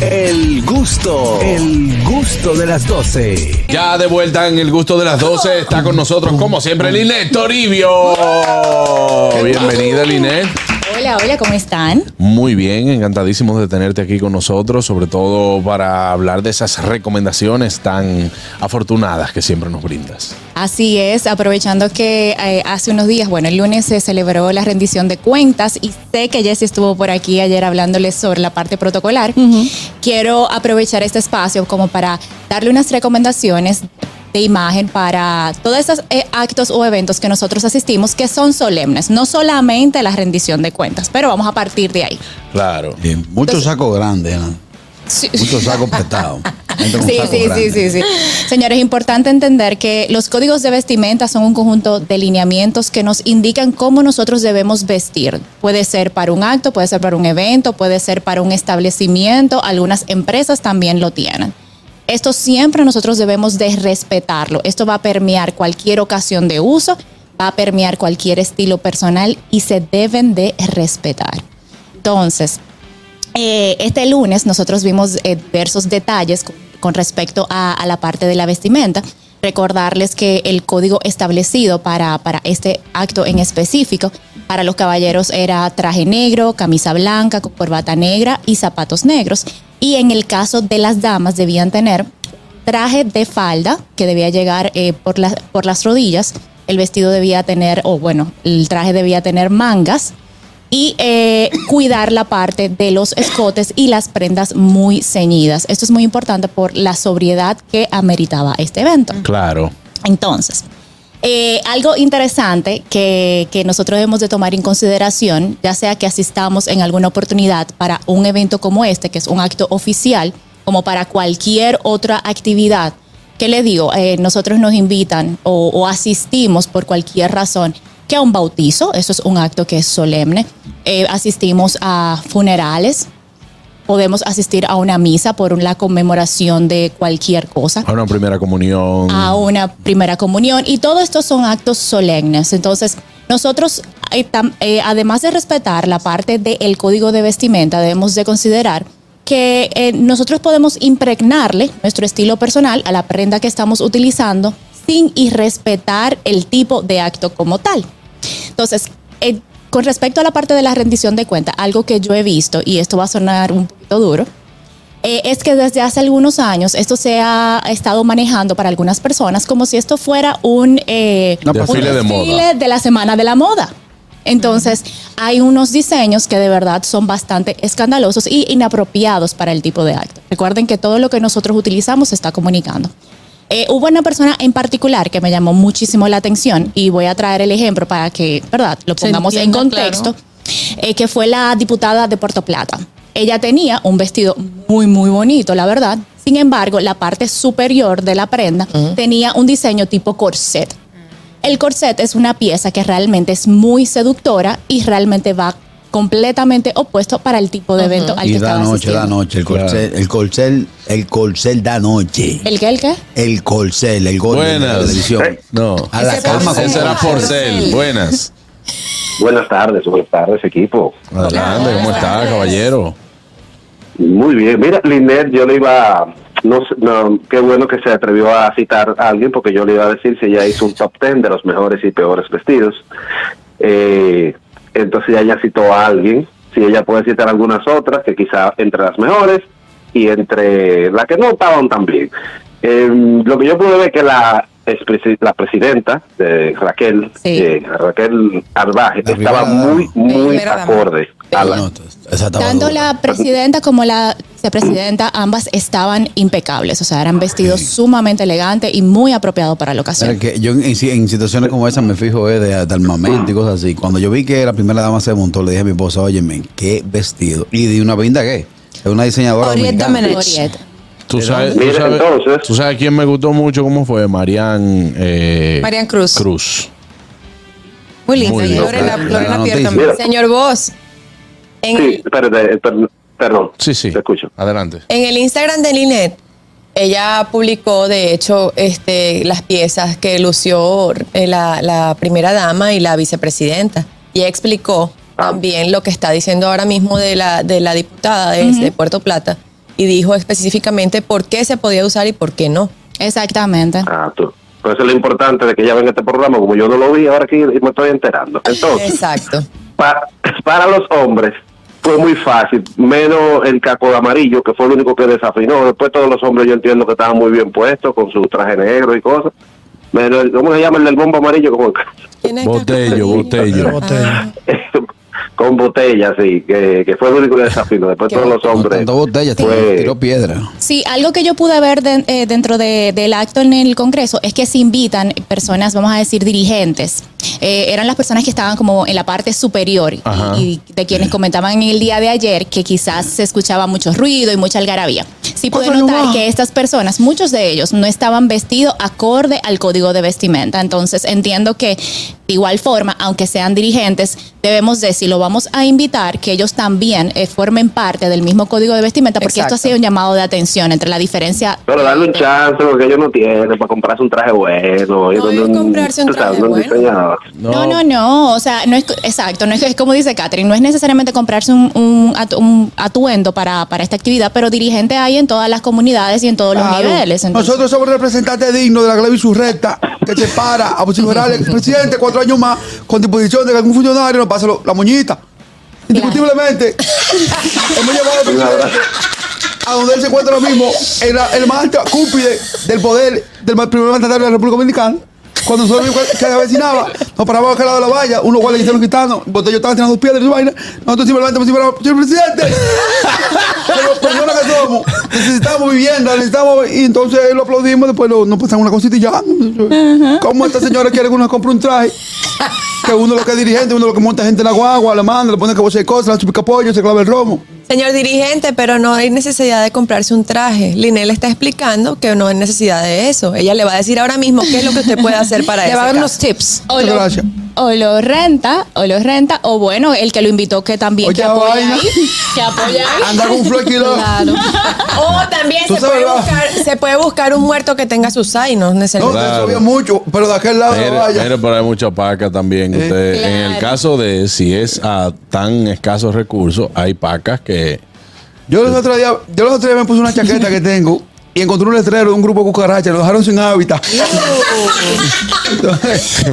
El gusto, el gusto de las 12. Ya de vuelta en el gusto de las 12 está con nosotros, como siempre, Linet Toribio. Bienvenida, Linet. Hola, hola, ¿cómo están? Muy bien, encantadísimos de tenerte aquí con nosotros, sobre todo para hablar de esas recomendaciones tan afortunadas que siempre nos brindas. Así es, aprovechando que eh, hace unos días, bueno, el lunes se celebró la rendición de cuentas y sé que Jessy estuvo por aquí ayer hablándoles sobre la parte protocolar. Quiero aprovechar este espacio como para darle unas recomendaciones de imagen para todos esos eh, actos o eventos que nosotros asistimos que son solemnes, no solamente la rendición de cuentas, pero vamos a partir de ahí. Claro. Sí, mucho saco grande, ¿no? Sí. mucho saco prestado. Sí, saco sí, sí, grande. sí, sí. Señores, es importante entender que los códigos de vestimenta son un conjunto de lineamientos que nos indican cómo nosotros debemos vestir. Puede ser para un acto, puede ser para un evento, puede ser para un establecimiento. Algunas empresas también lo tienen. Esto siempre nosotros debemos de respetarlo. Esto va a permear cualquier ocasión de uso, va a permear cualquier estilo personal y se deben de respetar. Entonces, eh, este lunes nosotros vimos eh, diversos detalles con, respecto a, la parte de la vestimenta. Recordarles que el código establecido para, para este acto en específico, para los caballeros era traje negro, camisa blanca, corbata negra y zapatos negros. Y en el caso de las damas debían tener traje de falda que debía llegar eh, por, las por las rodillas. El vestido debía tener, o bueno, el traje debía tener mangas y eh, cuidar la parte de los escotes y las prendas muy ceñidas. Esto es muy importante por la sobriedad que ameritaba este evento. Claro. Entonces, eh, algo interesante que, que nosotros debemos de tomar en consideración, ya sea que asistamos en alguna oportunidad para un evento como este, que es un acto oficial, como para cualquier otra actividad, que le digo, Eh, nosotros nos invitan o, o asistimos por cualquier razón que a un bautizo, eso es un acto que es solemne, Eh, asistimos a funerales, podemos asistir a una misa por la conmemoración de cualquier cosa A una primera comunión. a una primera comunión y todo esto son actos solemnes. Entonces, nosotros, eh, eh, además de respetar la parte del código de vestimenta, debemos de considerar que eh, nosotros podemos impregnarle nuestro estilo personal a la prenda que estamos utilizando sin irrespetar el tipo de acto como tal. Entonces, eh, con respecto a la parte de la rendición de cuenta, algo que yo he visto, y esto va a sonar un duro, eh, es que desde hace algunos años esto se ha estado manejando para algunas personas como si esto fuera un, eh, Una un desfile de moda. de la semana de la moda. Entonces, hay unos diseños que de verdad son bastante escandalosos y inapropiados para el tipo de acto. Recuerden que todo lo que nosotros utilizamos se está comunicando. Eh, hubo una persona en particular que me llamó muchísimo la atención y voy a traer el ejemplo para que, ¿verdad?, lo pongamos en entienda, contexto, eh, que fue la diputada de Puerto Plata. Ella tenía un vestido muy, muy bonito, la verdad. Sin embargo, la parte superior de la prenda tenía un diseño tipo corset. El corset es una pieza que realmente es muy seductora y realmente va completamente opuesto para el tipo de evento al que Y da noche, da noche. El corcel, el corcel, el corcel da noche. ¿El qué, el qué? El corcel, el gol de la Buenas. televisión. No. A la cama Ese era Porcel. Porcel. Buenas. Buenas tardes, buenas tardes, equipo. Adelante, ¿cómo está, caballero? Muy bien. Mira, Linet, yo le iba. No, sé- no, qué bueno que se atrevió a citar a alguien, porque yo le iba a decir si ella hizo un top ten de los mejores y peores vestidos. Eh, entonces ella citó a alguien. Si ella puede citar algunas otras, que quizá entre las mejores y entre las que no estaban tan bien. Eh, lo que yo pude ver que la la presidenta de Raquel, Sí. eh, Raquel Arbaje, La estaba primera muy, muy acorde a la, No, Tanto dura. la presidenta como la vicepresidenta, ambas estaban impecables. O sea, eran vestidos sumamente elegantes y muy apropiados para la ocasión. que yo en, en situaciones como esa me fijo eh, de, de armamento y cosas así. Cuando yo vi que la primera dama se montó, le dije a mi esposa, óyeme, qué vestido. Y de una pinta que es una diseñadora dominicana. Tú sabes, tú Mira, sabes, entonces- tú sabes quién me gustó mucho, cómo fue, Marian eh, Marian Cruz. Cruz. Muy linda. Muy. Lorena. Pierre también. Señor Vos, en, Sí, espérate, per- perdón. Sí, sí. Te escucho. Adelante. en el Instagram de Linet, ella publicó, de hecho, este, las piezas que lució eh, la, la primera dama y la vicepresidenta. Y explicó Ah. también lo que está diciendo ahora mismo de la, de la diputada de, de Puerto Plata, y dijo específicamente por qué se podía usar y por qué no. Exactamente. Ah, tú. Por eso es lo importante de que ella venga este programa, como yo no lo vi, ahora aquí me estoy enterando. Entonces, Exacto. pa- para los hombres fue muy fácil, menos el caco de amarillo, que fue el único que desafinó. Después todos los hombres yo entiendo que estaban muy bien puestos, con su traje negro y cosas. Menos el, ¿cómo se llama el del bombo amarillo? Como ¿Quién es Botello, Caco? botello. Con botella, sí, que, que fue el único que desafinó. Después todos los hombres. Tanto botella, fue- tiró piedra. Sí, algo que yo pude ver de- eh, dentro de- del acto en el Congreso es que se invitan personas, vamos a decir, dirigentes. Eh, eran las personas que estaban como en la parte superior y- de quienes comentaban en el día de ayer que quizás se escuchaba mucho ruido y mucha algarabía. Sí pude notar que estas personas, muchos de ellos, no estaban vestidos acorde al código de vestimenta. Entonces entiendo que de igual forma, aunque sean dirigentes, debemos de, si lo vamos a invitar, que ellos también eh, formen parte del mismo código de vestimenta, porque esto ha sido un llamado de atención entre la diferencia. Pero darle un chance, porque ellos no tienen para comprarse un traje bueno. y No, donde es comprarse un traje un bueno. Diseñador. No, no, no, o sea, no es exacto, no es, es como dice Catherine, no es necesariamente comprarse un, un atu- un atuendo para, para esta actividad, pero dirigente hay en todas las comunidades y en todos los niveles. entonces- Nosotros somos representantes dignos de la clave insurrecta que se para a posicionar al presidente cuatro años más con disposición de que algún funcionario nos pase lo- la moñita. Indiscutiblemente, hemos llevado al presidente a donde él se encuentra ahora mismo, el más alto cúpide del poder del primer mandatario de la República Dominicana. Cuando nosotros que avecinaba, nos parábamos a aquel lado de la valla, unos guardias que hicieron quitando, Botello estaba tirando piedras y vaina. Nosotros simplemente pusimos, señor presidente, como personas que somos, necesitamos vivienda, necesitamos, y entonces lo aplaudimos, después lo- nos pasamos una cosita y ya. ¿Cómo esta señora quiere que uno compre un traje? Que uno lo que es dirigente, uno lo que monta gente en la guagua, la manda, le pone que de cosas, la chupica pollo, se clava el romo. Señor dirigente, pero no hay necesidad de comprarse un traje. Linel está explicando que no hay necesidad de eso. Ella le va a decir ahora mismo qué es lo que usted puede hacer para Le eso. va a dar unos tips. Muchas gracias. O lo renta, o lo renta, o bueno, el que lo invitó que también Oye, que apoya vaina. ahí, que apoya ahí. Anda con un flequilón. Claro. O también Tú se sabes, puede, va. buscar, se puede buscar un muerto que tenga sus ainos No, necesariamente. eso Claro. había mucho, pero de aquel lado la Mire, valla. mire, pero hay mucha paca también. Usted, En el caso de si es a tan escasos recursos, hay pacas que. Yo los otros días, yo los otros días me puse una chaqueta que tengo y encontré un letrero de un grupo de cucarachas, lo dejaron sin hábitat. Entonces,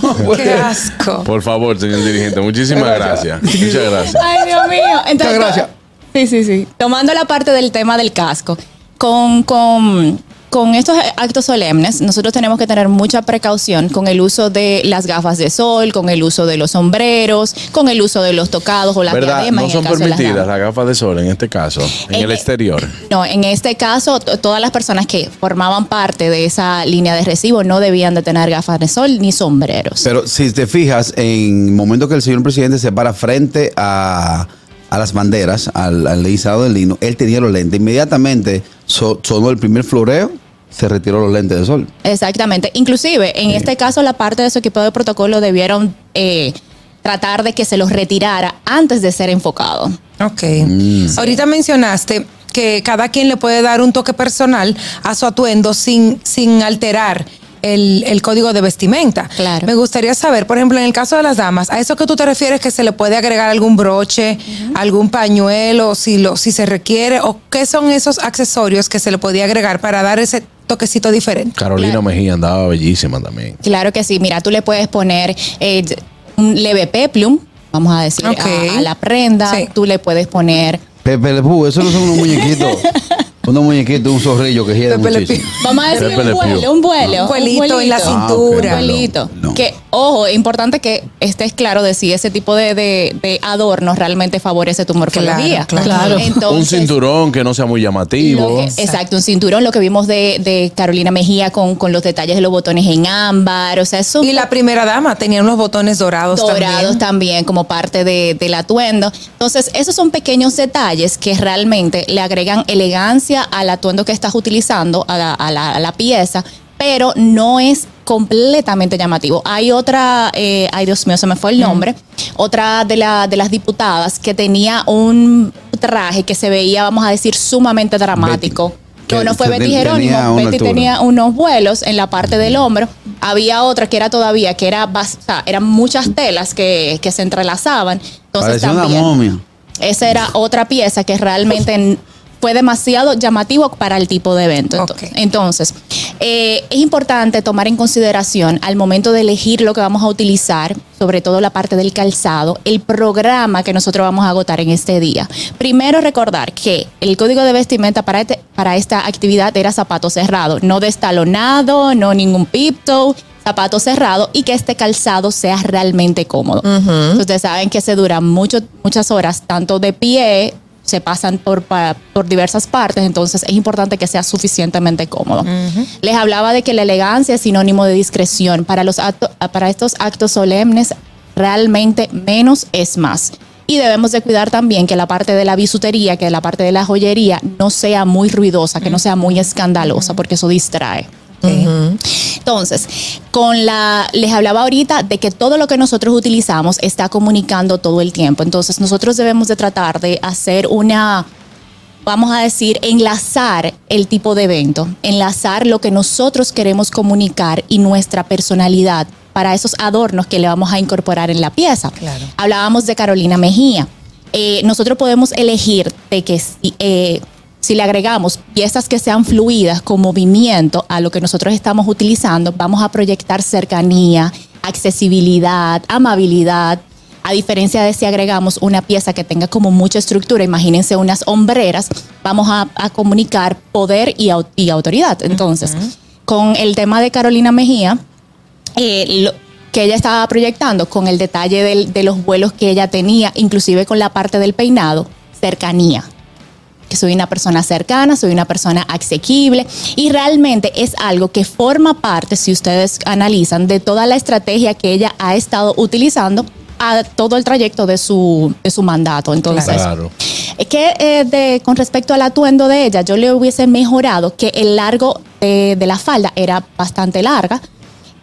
¿cómo puede Qué asco. Por favor, señor dirigente, muchísimas gracias. Muchas gracias. Ay, Dios mío. Entonces, Muchas gracias. Sí, sí, sí. Tomando la parte del tema del casco, con, con, con estos actos solemnes, nosotros tenemos que tener mucha precaución con el uso de las gafas de sol, con el uso de los sombreros, con el uso de los tocados o las ¿Verdad? diademas. No son las permitidas las gafas de sol en este caso, en En- el exterior. No, en este caso, to- todas las personas que formaban parte de esa línea de recibo no debían de tener gafas de sol ni sombreros. Pero si te fijas, en el momento que el señor presidente se para frente a, a las banderas, al, al izado del lino, él tenía los lentes. Inmediatamente so- sonó el primer floreo, se retiró los lentes de sol. Exactamente. Inclusive, en este caso, la parte de su equipo de protocolo debieron eh, tratar de que se los retirara antes de ser enfocado. Ok. Ahorita mencionaste que cada quien le puede dar un toque personal a su atuendo sin, sin alterar el, el código de vestimenta. Claro. Me gustaría saber, por ejemplo, en el caso de las damas, ¿a eso que tú te refieres que se le puede agregar algún broche, algún pañuelo, si, lo, si se requiere? ¿O qué son esos accesorios que se le podía agregar para dar ese toquecito diferente? Carolina Claro. Mejía andaba bellísima también. Claro que sí. Mira, tú le puedes poner eh, un leve peplum, vamos a decir, a, a la prenda. Sí. Tú le puedes poner Pepe Le eso no son unos muñequitos. unos muñequitos, un zorrillo que gira muchísimo. Vamos a decir un vuelo, un vuelo. Un vuelito en la cintura. Un vuelito. Que, ojo, es importante que estés claro de si ese tipo de, de, de adornos realmente favorece tu morfología. Claro, claro. un Entonces, cinturón que no sea muy llamativo. que- exacto, un cinturón, lo que vimos de, de Carolina Mejía con, con los detalles de los botones en ámbar, o sea, eso Y la primera dama tenía unos botones dorados, dorados también. también. como parte de- del atuendo. Entonces, esos son pequeños detalles que realmente le agregan elegancia al atuendo que estás utilizando, a la, a la- a la pieza, pero no es completamente llamativo. Hay otra, eh, ay Dios mío, se me fue el nombre, otra de, la, de las diputadas que tenía un traje que se veía, vamos a decir, sumamente dramático. Betty. Que uno fue Betty tenía Jerónimo. Betty altura. tenía unos vuelos en la parte del hombro. Había otra que era todavía, que era, bas- o sea, eran muchas telas que, que se entrelazaban. Entonces Parecía una también, momia. esa era otra pieza que realmente fue demasiado llamativo para el tipo de evento. Entonces, eh, es importante tomar en consideración al momento de elegir lo que vamos a utilizar, sobre todo la parte del calzado, el programa que nosotros vamos a agotar en este día. Primero recordar que el código de vestimenta para, este- para esta actividad era zapato cerrado, no destalonado, no ningún pipto, zapato cerrado y que este calzado sea realmente cómodo. Ustedes saben que se dura mucho, muchas horas, tanto de pie, se pasan por, por diversas partes, entonces es importante que sea suficientemente cómodo. Les hablaba de que la elegancia es sinónimo de discreción. Para, los acto- para estos actos solemnes, realmente menos es más. Y debemos de cuidar también que la parte de la bisutería, que la parte de la joyería no sea muy ruidosa, que no sea muy escandalosa, porque eso distrae. Entonces, con la, les hablaba ahorita de que todo lo que nosotros utilizamos está comunicando todo el tiempo. Entonces, nosotros debemos de tratar de hacer una, vamos a decir, enlazar el tipo de evento, enlazar lo que nosotros queremos comunicar y nuestra personalidad para esos adornos que le vamos a incorporar en la pieza. Claro. Hablábamos de Carolina Mejía. Eh, nosotros podemos elegir de que eh, si le agregamos piezas que sean fluidas con movimiento a lo que nosotros estamos utilizando, vamos a proyectar cercanía, accesibilidad, amabilidad. A diferencia de si agregamos una pieza que tenga como mucha estructura, imagínense unas hombreras, vamos a, a comunicar poder y, au- y autoridad. Entonces, con el tema de Carolina Mejía, eh, lo que ella estaba proyectando con el detalle del- de los vuelos que ella tenía, inclusive con la parte del peinado, cercanía. Que soy una persona cercana, soy una persona asequible y realmente es algo que forma parte, si ustedes analizan, de toda la estrategia que ella ha estado utilizando a todo el trayecto de su, de su mandato. Entonces, Claro. es que eh, de- con respecto al atuendo de ella, yo le hubiese mejorado que el largo de, de la falda era bastante larga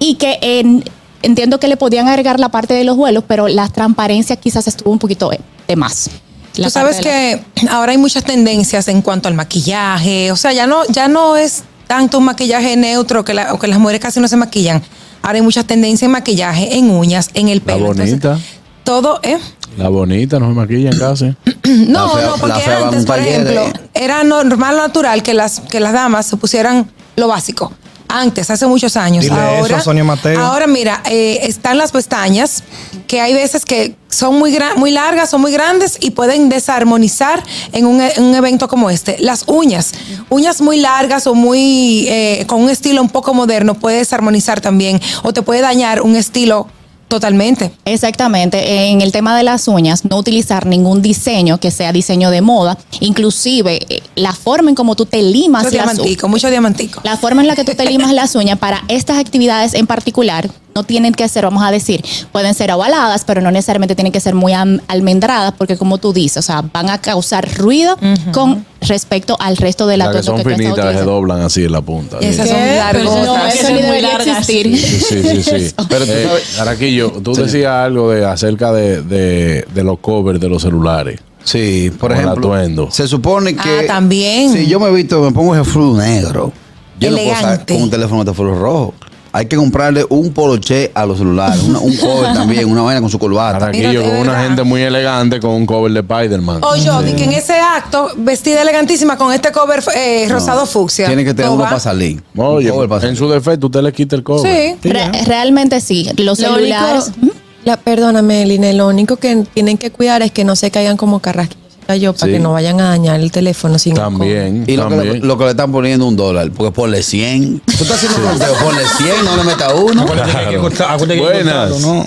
y que en- entiendo que le podían agregar la parte de los vuelos, pero la transparencia quizás estuvo un poquito de más. La Tú sabes que ahora hay muchas tendencias en cuanto al maquillaje, o sea, ya no, ya no es tanto un maquillaje neutro que, la- o que las mujeres casi no se maquillan. Ahora hay muchas tendencias en maquillaje, en uñas, en el La pelo. Entonces, bonita. todo, ¿eh? La bonita, no se maquillan casi. No, La fea- no, la porque antes, por ejemplo, eh. era normal, natural que las, que las damas se pusieran lo básico. Antes, hace muchos años. Dile eso ahora, a Sonia Mateo. ahora mira, eh, están las pestañas que hay veces que son muy, muy largas, son muy grandes y pueden desarmonizar en un, e- en un evento como este. Las uñas, uñas muy largas o muy eh, con un estilo un poco moderno puede desarmonizar también o te puede dañar un estilo totalmente. Exactamente. En el tema de las uñas, no utilizar ningún diseño que sea diseño de moda. Inclusive, eh, la forma en cómo tú te limas Mucho las diamantico, mucho diamantico. La forma en la que tú te limas las uñas para estas actividades en particular no tienen que ser, vamos a decir, pueden ser ovaladas, pero no necesariamente tienen que ser muy almendradas, porque como tú dices, o sea, van a causar ruido con respecto al resto de la Las que son estás finitas se doblan así en la punta. Esas Sí. son ¿Qué? largas. Pero No, que eso son ni muy debería existir. Sí, sí, sí, sí. Pero tú Eh, Araquillo, tú Sí. decías algo de acerca de, de, de los covers de los celulares. Sí, por el ejemplo, atuendo. se supone que. Ah, también. Si yo me he visto, me pongo ese flu negro. Yo no puedo sacar Elegante. con un teléfono de flu rojo. Hay que comprarle un poloche a los celulares, una- un cover también, una vaina con su corbata. De con una gente muy elegante con un cover de Spider-Man. O yo, di que en ese acto, vestida elegantísima con este cover eh, rosado fucsia. Tiene que tener ¿Todo uno para salir. Oye, en su defecto usted le quita el cover. Sí. Re- realmente sí. Los Lo celulares. único, la, perdóname, Line, lo único que tienen que cuidar es que no se caigan como carrasquillos yo para Sí. que no vayan a dañar el teléfono sin También, Y lo que, le, también. lo que le están poniendo un dólar, porque ponle 100. Tú estás haciendo un sorteo, ponle 100, no le metas uno. Acuérdate Claro. que que Buenas. cortarlo, ¿no?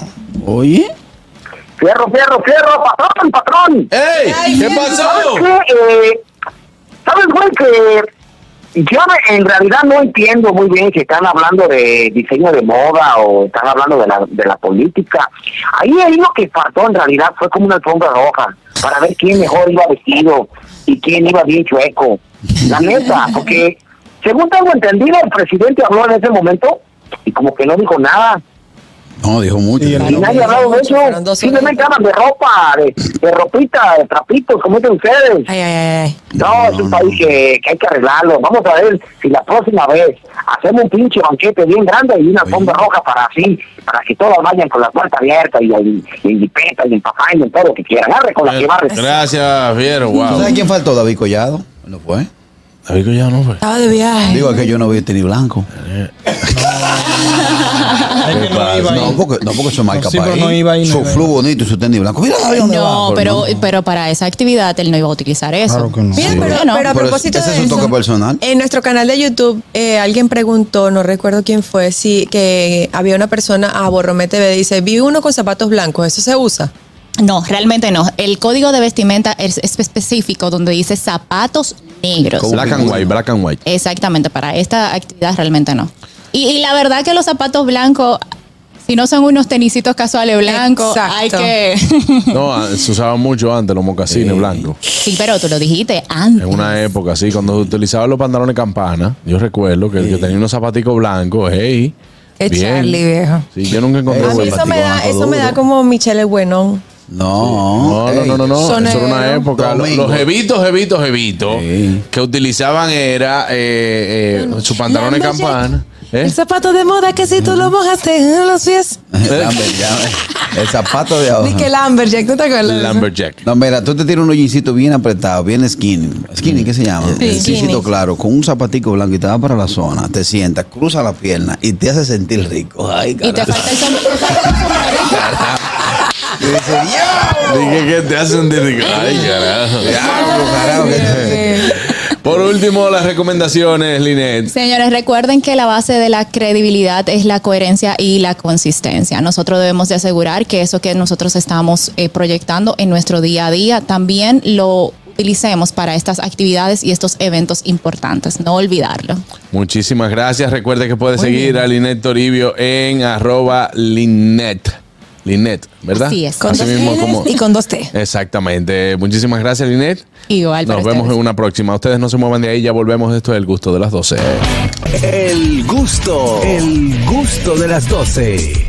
Oye. Fierro, fierro, fierro, patrón, patrón. ¡Ey! ¿Qué pasó? ¿Sabes qué? Eh, ¿Sabes, güey, que yo en realidad no entiendo muy bien si están hablando de diseño de moda o están hablando de la, de la política. Ahí, ahí lo que faltó en realidad fue como una alfombra roja para ver quién mejor iba vestido y quién iba bien chueco. La neta, porque según tengo entendido, el presidente habló en ese momento y como que no dijo nada. No, dijo mucho. Y nadie ha hablado de eso. Simplemente hablan de ropa, de, de ropita, de trapitos, como dicen ustedes. Ay, ay, ay. No, es un país que, que hay que arreglarlo. Vamos a ver si la próxima vez hacemos un pinche banquete bien grande y una alfombra roja para así, para que todos vayan con la puerta abierta y, en jipeta y en papá y en todo lo que quieran. Arre con la que va a Gracias, Fiero. ¿Tú Wow. sabes quién faltó? David Collado. ¿No fue? David Collado no fue. Estaba de viaje. Digo, es que yo no vi tenis blanco. Que no iba ahí. No, porque, no, porque eso es marca para pero no iba ahí, Su flu bonito y su tenis blanco. Mira. No, pero, no. pero para esa actividad él no iba a utilizar eso. Claro que no. Mira, Sí. pero, No, pero a Pero propósito ese de es un eso, toque personal. En nuestro canal de YouTube, eh, alguien preguntó, no recuerdo quién fue, si que había una persona a Borromé TV, dice, vi uno con zapatos blancos, ¿eso se usa? No, realmente no. El código de vestimenta es, es específico donde dice zapatos negros. Black and white, black and white. Exactamente, para esta actividad realmente no. Y, y la verdad que los zapatos blancos, si no son unos tenisitos casuales blancos, Exacto. hay que... No, ah, se usaban mucho antes los mocasines blancos. sí, pero tú lo dijiste antes. En una época así, cuando se utilizaban los pantalones campana, yo recuerdo que el que tenía unos zapaticos blancos, hey. Es. Charlie, viejo. Sí, yo nunca encontré Eh, A mí buen eso me da, eso me da como Michelle Buenón. No. No, no, no, no. Eso era una época. Los, Domingo. los jevitos, jevitos, jevitos Sí. que utilizaban era eh, eh, su pantalón de Lumberjack. campana. ¿eh? El zapato de moda que si tú lo mojaste en los pies. El zapato de. Ni que Lamberjack, ¿no te acuerdas? eso? Lumberjack. No, mira, tú te tiras un hoyincito bien apretado, bien skinny. Skinny, ¿qué se llama? Sí, el skinny. claro, con un zapatico blanco y te vas para la zona, te sientas, cruza la pierna y te hace sentir rico. Ay, Y te carajo. falta el sombrero. "Yo". Dije que te hacen Ay, carajo. Diablo, carajo, Por último, las recomendaciones, Linet. Señores, recuerden que la base de la credibilidad es la coherencia y la consistencia. Nosotros debemos de asegurar que eso que nosotros estamos eh, proyectando en nuestro día a día también lo utilicemos para estas actividades y estos eventos importantes. No olvidarlo. Muchísimas gracias. Recuerde que puede seguir a Linet Toribio en arroba Linet. Linet, ¿verdad? Así es. Con dos mismo como. y con dos T. Exactamente. Muchísimas gracias, Linet. Igual para Nos vemos ustedes. en una próxima. Ustedes no se muevan de ahí, ya volvemos. Esto es el gusto de las 12. El gusto, el gusto de las 12.